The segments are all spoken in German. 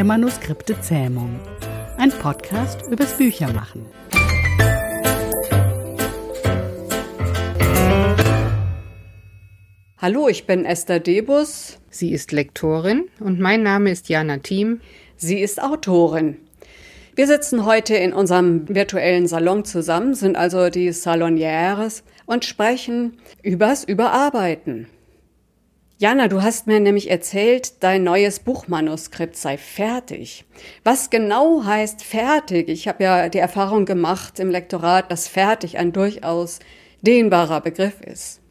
der Manuskripte-Zähmung. Ein Podcast übers Büchermachen. Hallo, ich bin Esther Debus. Sie ist Lektorin und mein Name ist Jana Thiem. Sie ist Autorin. Wir sitzen heute in unserem virtuellen Salon zusammen, sind also die Salonières und sprechen übers Überarbeiten. Jana, du hast mir nämlich erzählt, dein neues Buchmanuskript sei fertig. Was genau heißt fertig? Ich habe ja die Erfahrung gemacht im Lektorat, dass fertig ein durchaus dehnbarer Begriff ist.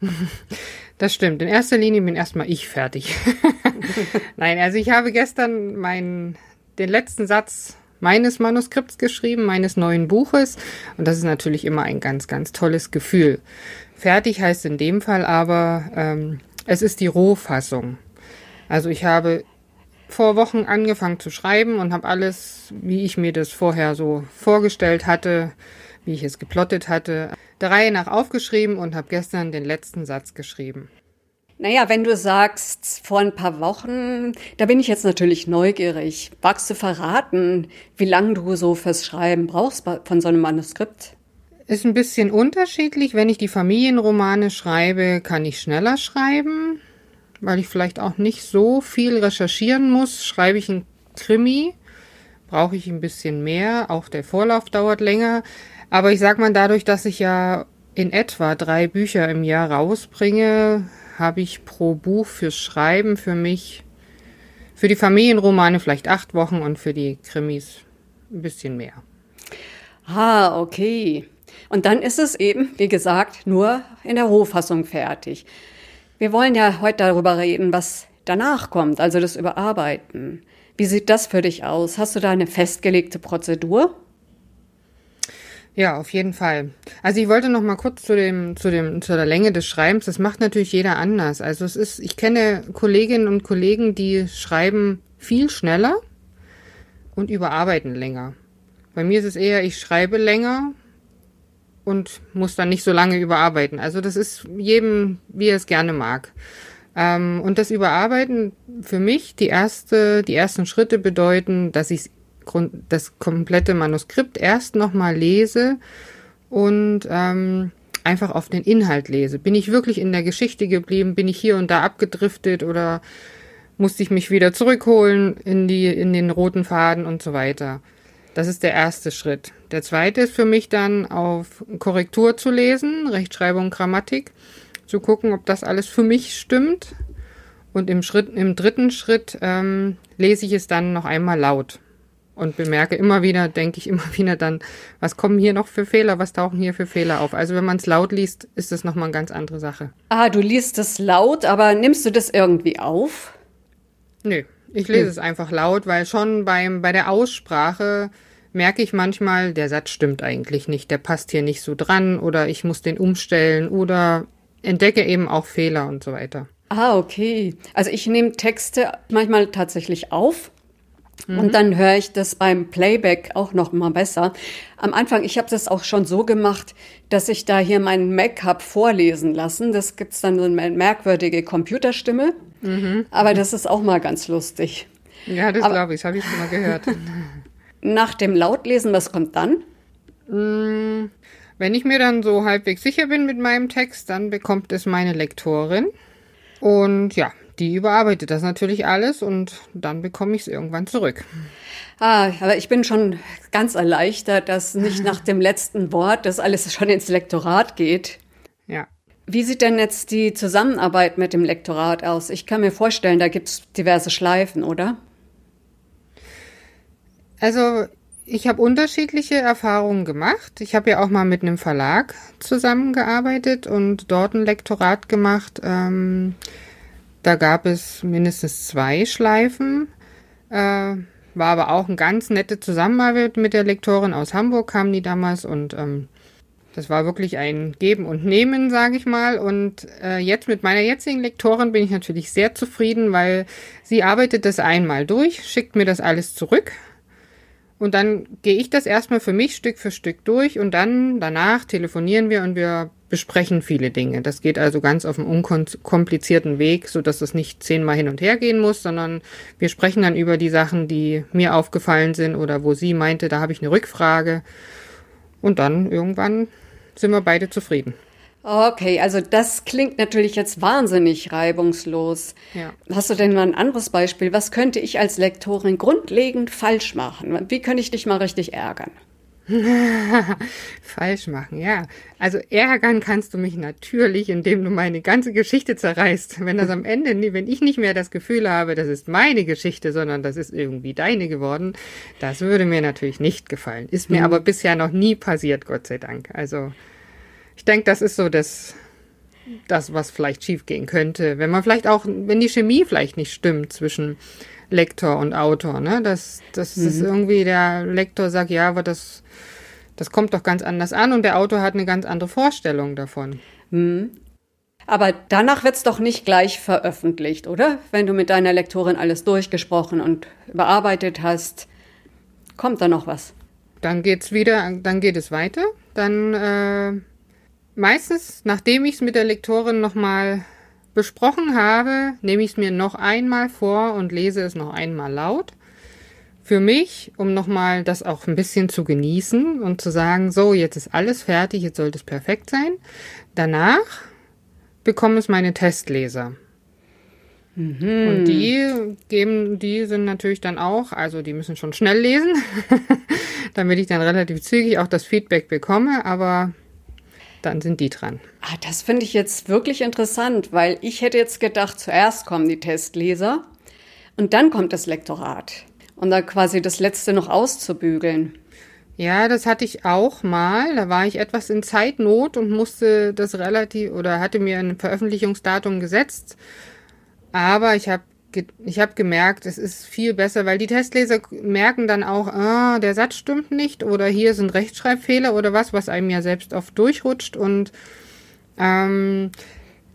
Das stimmt. In erster Linie bin erstmal ich fertig. Nein, also ich habe gestern meinen, den letzten Satz meines Manuskripts geschrieben, meines neuen Buches. Und das ist natürlich immer ein ganz, ganz tolles Gefühl. Fertig heißt in dem Fall aber, ähm, es ist die Rohfassung. Also ich habe vor Wochen angefangen zu schreiben und habe alles, wie ich mir das vorher so vorgestellt hatte, wie ich es geplottet hatte, der Reihe nach aufgeschrieben und habe gestern den letzten Satz geschrieben. Naja, wenn du sagst, vor ein paar Wochen, da bin ich jetzt natürlich neugierig. Magst du verraten, wie lange du so fürs Schreiben brauchst von so einem Manuskript? Ist ein bisschen unterschiedlich. Wenn ich die Familienromane schreibe, kann ich schneller schreiben, weil ich vielleicht auch nicht so viel recherchieren muss. Schreibe ich ein Krimi, brauche ich ein bisschen mehr. Auch der Vorlauf dauert länger. Aber ich sag mal, dadurch, dass ich ja in etwa drei Bücher im Jahr rausbringe, habe ich pro Buch fürs Schreiben für mich, für die Familienromane vielleicht acht Wochen und für die Krimis ein bisschen mehr. Ah, okay. Und dann ist es eben, wie gesagt, nur in der Rohfassung fertig. Wir wollen ja heute darüber reden, was danach kommt, also das Überarbeiten. Wie sieht das für dich aus? Hast du da eine festgelegte Prozedur? Ja, auf jeden Fall. Also ich wollte noch mal kurz zu dem, zu dem, zu der Länge des Schreibens. Das macht natürlich jeder anders. Also es ist, ich kenne Kolleginnen und Kollegen, die schreiben viel schneller und überarbeiten länger. Bei mir ist es eher, ich schreibe länger und muss dann nicht so lange überarbeiten. Also das ist jedem, wie er es gerne mag. Ähm, und das Überarbeiten für mich, die erste, die ersten Schritte bedeuten, dass ich das komplette Manuskript erst nochmal lese und ähm, einfach auf den Inhalt lese. Bin ich wirklich in der Geschichte geblieben? Bin ich hier und da abgedriftet oder musste ich mich wieder zurückholen in die, in den roten Faden und so weiter? Das ist der erste Schritt. Der zweite ist für mich dann auf Korrektur zu lesen, Rechtschreibung, Grammatik, zu gucken, ob das alles für mich stimmt. Und im Schritt, im dritten Schritt ähm, lese ich es dann noch einmal laut und bemerke immer wieder, denke ich immer wieder dann, was kommen hier noch für Fehler, was tauchen hier für Fehler auf. Also wenn man es laut liest, ist das nochmal eine ganz andere Sache. Ah, du liest es laut, aber nimmst du das irgendwie auf? Nö, ich lese hm. es einfach laut, weil schon beim, bei der Aussprache merke ich manchmal, der Satz stimmt eigentlich nicht, der passt hier nicht so dran oder ich muss den umstellen oder entdecke eben auch Fehler und so weiter. Ah, okay. Also ich nehme Texte manchmal tatsächlich auf und mhm. dann höre ich das beim Playback auch noch mal besser. Am Anfang, ich habe das auch schon so gemacht, dass ich da hier meinen Mac hab vorlesen lassen. Das gibt's dann so eine merkwürdige Computerstimme. Mhm. Aber das ist auch mal ganz lustig. Ja, das glaube ich, das habe ich schon mal gehört. Nach dem Lautlesen, was kommt dann? Mm, wenn ich mir dann so halbwegs sicher bin mit meinem Text, dann bekommt es meine Lektorin. Und ja, die überarbeitet das natürlich alles und dann bekomme ich es irgendwann zurück. Ah, aber ich bin schon ganz erleichtert, dass nicht nach dem letzten Wort das alles schon ins Lektorat geht. Ja. Wie sieht denn jetzt die Zusammenarbeit mit dem Lektorat aus? Ich kann mir vorstellen, da gibt es diverse Schleifen, oder? Also ich habe unterschiedliche Erfahrungen gemacht. Ich habe ja auch mal mit einem Verlag zusammengearbeitet und dort ein Lektorat gemacht. Ähm, da gab es mindestens zwei Schleifen. Äh, war aber auch eine ganz nette Zusammenarbeit mit der Lektorin aus Hamburg, kam die damals und ähm, das war wirklich ein Geben und Nehmen, sage ich mal. Und äh, jetzt mit meiner jetzigen Lektorin bin ich natürlich sehr zufrieden, weil sie arbeitet das einmal durch, schickt mir das alles zurück Und dann gehe ich das erstmal für mich Stück für Stück durch und dann danach telefonieren wir und wir besprechen viele Dinge. Das geht also ganz auf einem unkomplizierten Weg, so dass es nicht zehnmal hin und her gehen muss, sondern wir sprechen dann über die Sachen, die mir aufgefallen sind oder wo sie meinte, da habe ich eine Rückfrage. Und dann irgendwann sind wir beide zufrieden. Okay, also das klingt natürlich jetzt wahnsinnig reibungslos. Ja. Hast du denn mal ein anderes Beispiel? Was könnte ich als Lektorin grundlegend falsch machen? Wie könnte ich dich mal richtig ärgern? Falsch machen, ja. Also ärgern kannst du mich natürlich, indem du meine ganze Geschichte zerreißt. Wenn das am Ende, wenn ich nicht mehr das Gefühl habe, das ist meine Geschichte, sondern das ist irgendwie deine geworden, das würde mir natürlich nicht gefallen. Ist mir mhm. aber bisher noch nie passiert, Gott sei Dank. Also ich denke, das ist so das, das, was vielleicht schiefgehen könnte. Wenn man vielleicht auch, wenn die Chemie vielleicht nicht stimmt zwischen Lektor und Autor, ne? Dass, dass mhm. das irgendwie der Lektor sagt, ja, aber das, das kommt doch ganz anders an und der Autor hat eine ganz andere Vorstellung davon. Mhm. Aber danach wird's doch nicht gleich veröffentlicht, oder? Wenn du mit deiner Lektorin alles durchgesprochen und bearbeitet hast, kommt da noch was? Dann geht's wieder, dann geht es weiter. Dann äh, meistens, nachdem ich's mit der Lektorin nochmal besprochen habe, nehme ich es mir noch einmal vor und lese es noch einmal laut. Für mich, um nochmal das auch ein bisschen zu genießen und zu sagen, so, jetzt ist alles fertig, jetzt sollte es perfekt sein. Danach bekommen es meine Testleser. Mhm. Und die geben, die sind natürlich dann auch, also die müssen schon schnell lesen, damit ich dann relativ zügig auch das Feedback bekomme, aber dann sind die dran. Ah, das finde ich jetzt wirklich interessant, weil ich hätte jetzt gedacht, zuerst kommen die Testleser und dann kommt das Lektorat. Und dann quasi das letzte noch auszubügeln. Ja, das hatte ich auch mal. Da war ich etwas in Zeitnot und musste das relativ oder hatte mir ein Veröffentlichungsdatum gesetzt. Aber ich habe ich habe gemerkt, es ist viel besser, weil die Testleser merken dann auch, ah, der Satz stimmt nicht oder hier sind Rechtschreibfehler oder was, was einem ja selbst oft durchrutscht. Und ähm,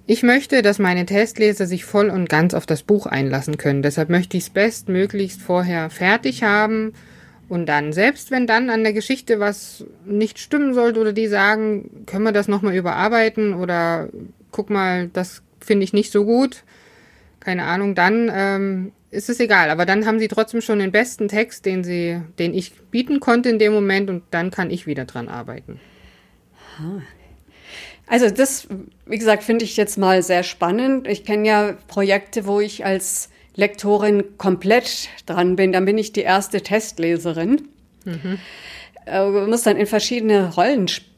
ich möchte, dass meine Testleser sich voll und ganz auf das Buch einlassen können. Deshalb möchte ich es bestmöglichst vorher fertig haben. Und dann, selbst wenn dann an der Geschichte was nicht stimmen sollte oder die sagen, können wir das nochmal überarbeiten oder guck mal, das finde ich nicht so gut, keine Ahnung, dann ähm, ist es egal. Aber dann haben sie trotzdem schon den besten Text, den sie, den ich bieten konnte in dem Moment und dann kann ich wieder dran arbeiten. Also das, wie gesagt, finde ich jetzt mal sehr spannend. Ich kenne ja Projekte, wo ich als Lektorin komplett dran bin. Dann bin ich die erste Testleserin. Mhm. Äh, muss dann in verschiedene Rollen spielen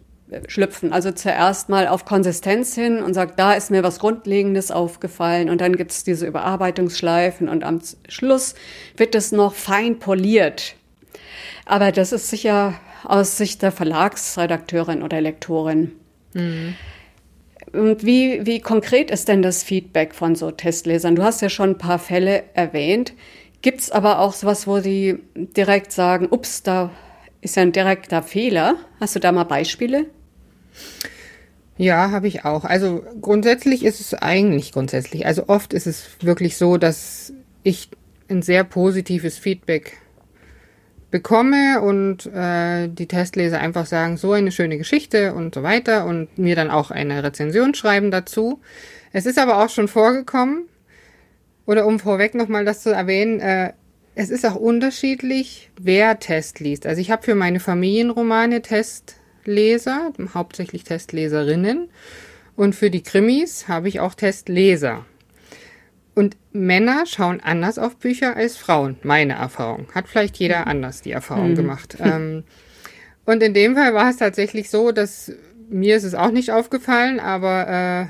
schlüpfen. Also zuerst mal auf Konsistenz hin und sagt, da ist mir was Grundlegendes aufgefallen und dann gibt es diese Überarbeitungsschleifen und am Schluss wird es noch fein poliert. Aber das ist sicher aus Sicht der Verlagsredakteurin oder Lektorin. Mhm. Und wie, wie konkret ist denn das Feedback von so Testlesern? Du hast ja schon ein paar Fälle erwähnt. Gibt es aber auch sowas, wo die direkt sagen, ups, da ist ja ein direkter Fehler. Hast du da mal Beispiele? Ja, habe ich auch. Also grundsätzlich ist es eigentlich grundsätzlich. Also oft ist es wirklich so, dass ich ein sehr positives Feedback bekomme und äh, die Testleser einfach sagen, so eine schöne Geschichte und so weiter und mir dann auch eine Rezension schreiben dazu. Es ist aber auch schon vorgekommen, oder um vorweg nochmal das zu erwähnen, äh, es ist auch unterschiedlich, wer Test liest. Also ich habe für meine Familienromane Test Testleser, hauptsächlich Testleserinnen. Und für die Krimis habe ich auch Testleser. Und Männer schauen anders auf Bücher als Frauen, meine Erfahrung. Hat vielleicht jeder mhm. anders die Erfahrung mhm. gemacht. Ähm, und in dem Fall war es tatsächlich so, dass mir ist es auch nicht aufgefallen, aber äh,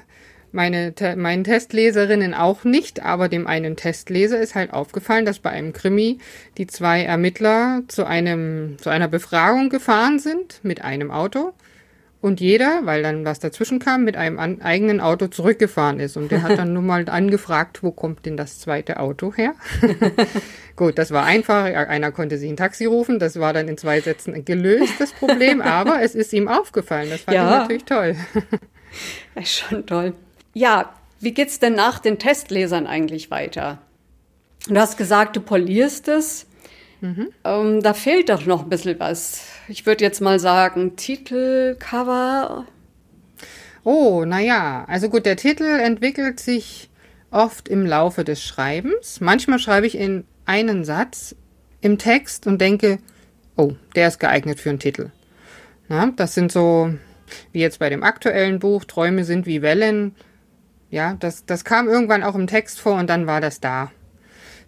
meine, meinen Testleserinnen auch nicht, aber dem einen Testleser ist halt aufgefallen, dass bei einem Krimi die zwei Ermittler zu einem, zu einer Befragung gefahren sind mit einem Auto und jeder, weil dann was dazwischen kam, mit einem an, eigenen Auto zurückgefahren ist. Und der hat dann nun mal angefragt, wo kommt denn das zweite Auto her? Gut, das war einfach. Einer konnte sich ein Taxi rufen. Das war dann in zwei Sätzen gelöst, das Problem. Aber es ist ihm aufgefallen. Das fand ja. ich natürlich toll. Das ist schon toll. Ja, wie geht's denn nach den Testlesern eigentlich weiter? Du hast gesagt, du polierst es. Mhm. Ähm, da fehlt doch noch ein bisschen was. Ich würde jetzt mal sagen, Titel, Cover. Oh, naja, also gut, der Titel entwickelt sich oft im Laufe des Schreibens. Manchmal schreibe ich in einen Satz im Text und denke, oh, der ist geeignet für einen Titel. Na, das sind so, wie jetzt bei dem aktuellen Buch, Träume sind wie Wellen. Ja, das, das kam irgendwann auch im Text vor und dann war das da,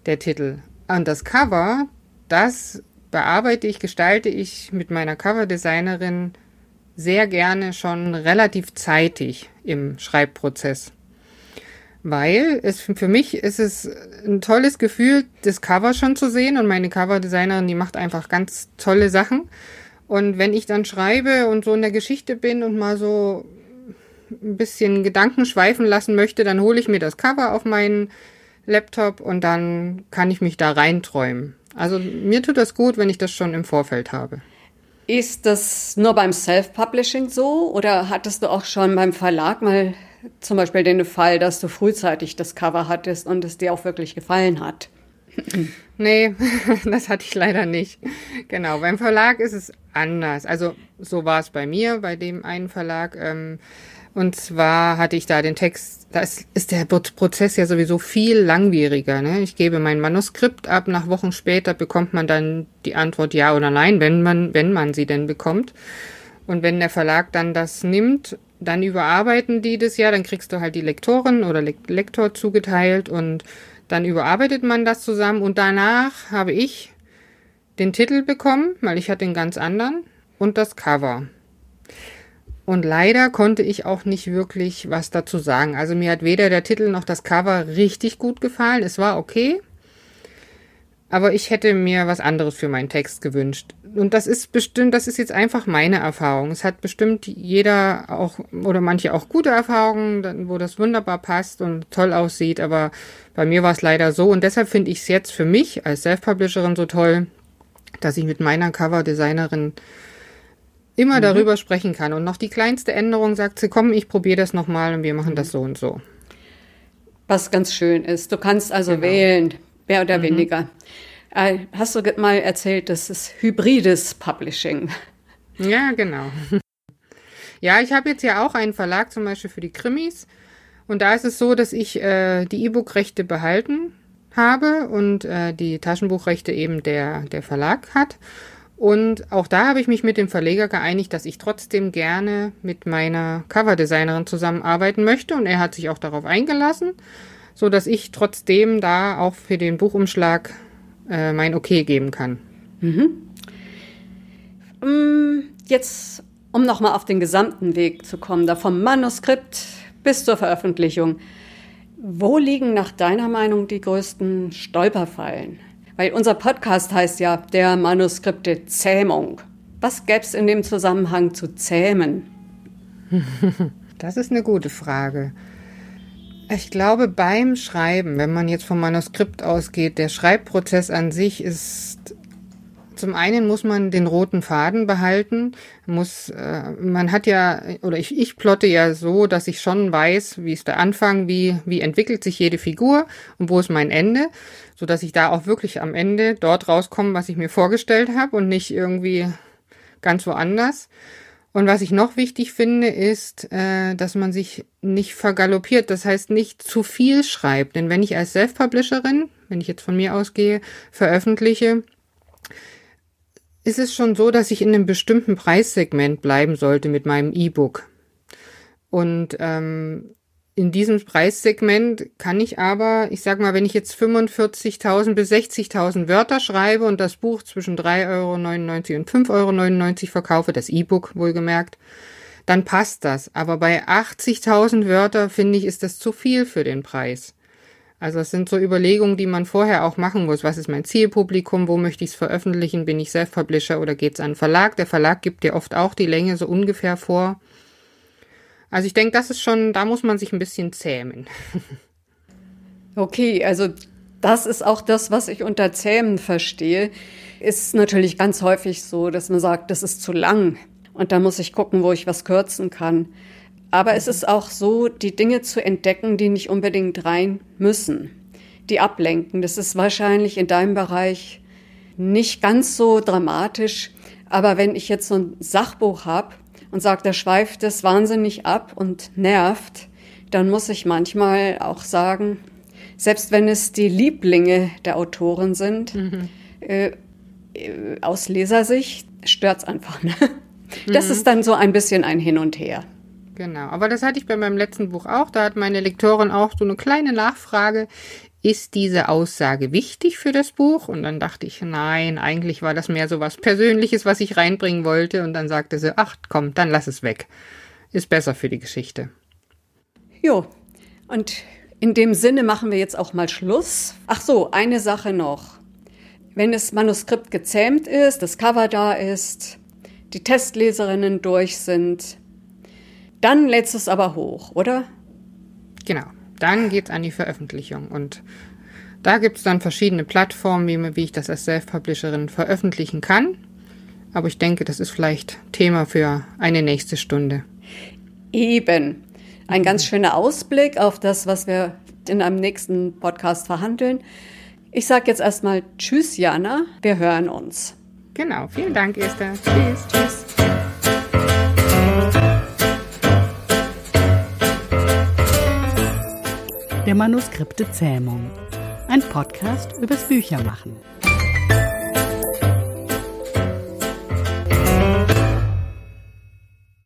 der Titel. Und das Cover, das bearbeite ich, gestalte ich mit meiner Coverdesignerin sehr gerne schon relativ zeitig im Schreibprozess. Weil es für mich ist es ein tolles Gefühl, das Cover schon zu sehen und meine Coverdesignerin, die macht einfach ganz tolle Sachen. Und wenn ich dann schreibe und so in der Geschichte bin und mal so ein bisschen Gedanken schweifen lassen möchte, dann hole ich mir das Cover auf meinen Laptop und dann kann ich mich da reinträumen. Also mir tut das gut, wenn ich das schon im Vorfeld habe. Ist das nur beim Self-Publishing so oder hattest du auch schon beim Verlag mal zum Beispiel den Fall, dass du frühzeitig das Cover hattest und es dir auch wirklich gefallen hat? Nee, das hatte ich leider nicht. Genau, beim Verlag ist es anders. Also so war es bei mir, bei dem einen Verlag. Ähm, und zwar hatte ich da den Text, da ist, der Prozess ja sowieso viel langwieriger. Ne? Ich gebe mein Manuskript ab, nach Wochen später bekommt man dann die Antwort ja oder nein, wenn man, wenn man sie denn bekommt. Und wenn der Verlag dann das nimmt, dann überarbeiten die das ja, dann kriegst du halt die Lektorin oder Le Lektor zugeteilt und dann überarbeitet man das zusammen und danach habe ich den Titel bekommen, weil ich hatte einen ganz anderen und das Cover. Und leider konnte ich auch nicht wirklich was dazu sagen. Also mir hat weder der Titel noch das Cover richtig gut gefallen. Es war okay. Aber ich hätte mir was anderes für meinen Text gewünscht. Und das ist bestimmt, das ist jetzt einfach meine Erfahrung. Es hat bestimmt jeder auch oder manche auch gute Erfahrungen, wo das wunderbar passt und toll aussieht. Aber bei mir war es leider so. Und deshalb finde ich es jetzt für mich als Self-Publisherin so toll, dass ich mit meiner Cover-Designerin immer mhm. darüber sprechen kann. Und noch die kleinste Änderung sagt sie, komm, ich probiere das nochmal und wir machen mhm. das so und so. Was ganz schön ist. Du kannst also genau. wählen, mehr oder mhm. weniger. Äh, hast du mal erzählt, das ist hybrides Publishing. Ja, genau. Ja, ich habe jetzt ja auch einen Verlag zum Beispiel für die Krimis. Und da ist es so, dass ich äh, die E-Book-Rechte behalten habe und äh, die Taschenbuchrechte eben der, der Verlag hat. Und auch da habe ich mich mit dem Verleger geeinigt, dass ich trotzdem gerne mit meiner Coverdesignerin zusammenarbeiten möchte. Und er hat sich auch darauf eingelassen, so dass ich trotzdem da auch für den Buchumschlag äh, mein Okay geben kann. Mhm. Mm, jetzt, um nochmal auf den gesamten Weg zu kommen, da vom Manuskript bis zur Veröffentlichung. Wo liegen nach deiner Meinung die größten Stolperfallen? Weil unser Podcast heißt ja der Manuskripte Zähmung. Was gäbe es in dem Zusammenhang zu zähmen? Das ist eine gute Frage. Ich glaube, beim Schreiben, wenn man jetzt vom Manuskript ausgeht, der Schreibprozess an sich ist zum einen muss man den roten Faden behalten, muss, äh, man hat ja, oder ich, ich plotte ja so, dass ich schon weiß, wie ist der Anfang, wie, wie entwickelt sich jede Figur und wo ist mein Ende, so dass ich da auch wirklich am Ende dort rauskomme, was ich mir vorgestellt habe und nicht irgendwie ganz woanders. Und was ich noch wichtig finde, ist, äh, dass man sich nicht vergaloppiert, das heißt nicht zu viel schreibt. Denn wenn ich als Self-Publisherin, wenn ich jetzt von mir ausgehe, veröffentliche, ist es schon so, dass ich in einem bestimmten Preissegment bleiben sollte mit meinem E-Book. Und ähm, in diesem Preissegment kann ich aber, ich sag mal, wenn ich jetzt 45.000 bis 60.000 Wörter schreibe und das Buch zwischen 3,99 Euro und 5,99 Euro verkaufe, das E-Book wohlgemerkt, dann passt das. Aber bei 80.000 Wörter finde ich, ist das zu viel für den Preis. Also es sind so Überlegungen, die man vorher auch machen muss. Was ist mein Zielpublikum? Wo möchte ich es veröffentlichen? Bin ich Self-Publisher oder geht es an einen Verlag? Der Verlag gibt dir oft auch die Länge so ungefähr vor. Also ich denke, das ist schon, da muss man sich ein bisschen zähmen. okay, also das ist auch das, was ich unter Zähmen verstehe. Ist natürlich ganz häufig so, dass man sagt, das ist zu lang. Und da muss ich gucken, wo ich was kürzen kann. Aber es ist auch so, die Dinge zu entdecken, die nicht unbedingt rein müssen, die ablenken. Das ist wahrscheinlich in deinem Bereich nicht ganz so dramatisch. Aber wenn ich jetzt so ein Sachbuch habe und sage, da schweift es wahnsinnig ab und nervt, dann muss ich manchmal auch sagen, selbst wenn es die Lieblinge der Autoren sind, mhm. äh, aus Lesersicht stört's einfach. Ne? Das mhm. ist dann so ein bisschen ein Hin und Her. Genau, aber das hatte ich bei meinem letzten Buch auch. Da hat meine Lektorin auch so eine kleine Nachfrage. Ist diese Aussage wichtig für das Buch? Und dann dachte ich, nein, eigentlich war das mehr so was Persönliches, was ich reinbringen wollte. Und dann sagte sie, ach komm, dann lass es weg. Ist besser für die Geschichte. Jo, und in dem Sinne machen wir jetzt auch mal Schluss. Ach so, eine Sache noch. Wenn das Manuskript gezähmt ist, das Cover da ist, die Testleserinnen durch sind, dann lädst es aber hoch, oder? Genau, dann geht's an die Veröffentlichung und da gibt's dann verschiedene Plattformen, wie, wie ich das als Self-Publisherin veröffentlichen kann. Aber ich denke, das ist vielleicht Thema für eine nächste Stunde. Eben. Ein ganz schöner Ausblick auf das, was wir in einem nächsten Podcast verhandeln. Ich sage jetzt erstmal Tschüss, Jana. Wir hören uns. Genau. Vielen Dank, Esther. Tschüss. Tschüss. Der Manuskripte Zähmung. Ein Podcast übers Büchermachen.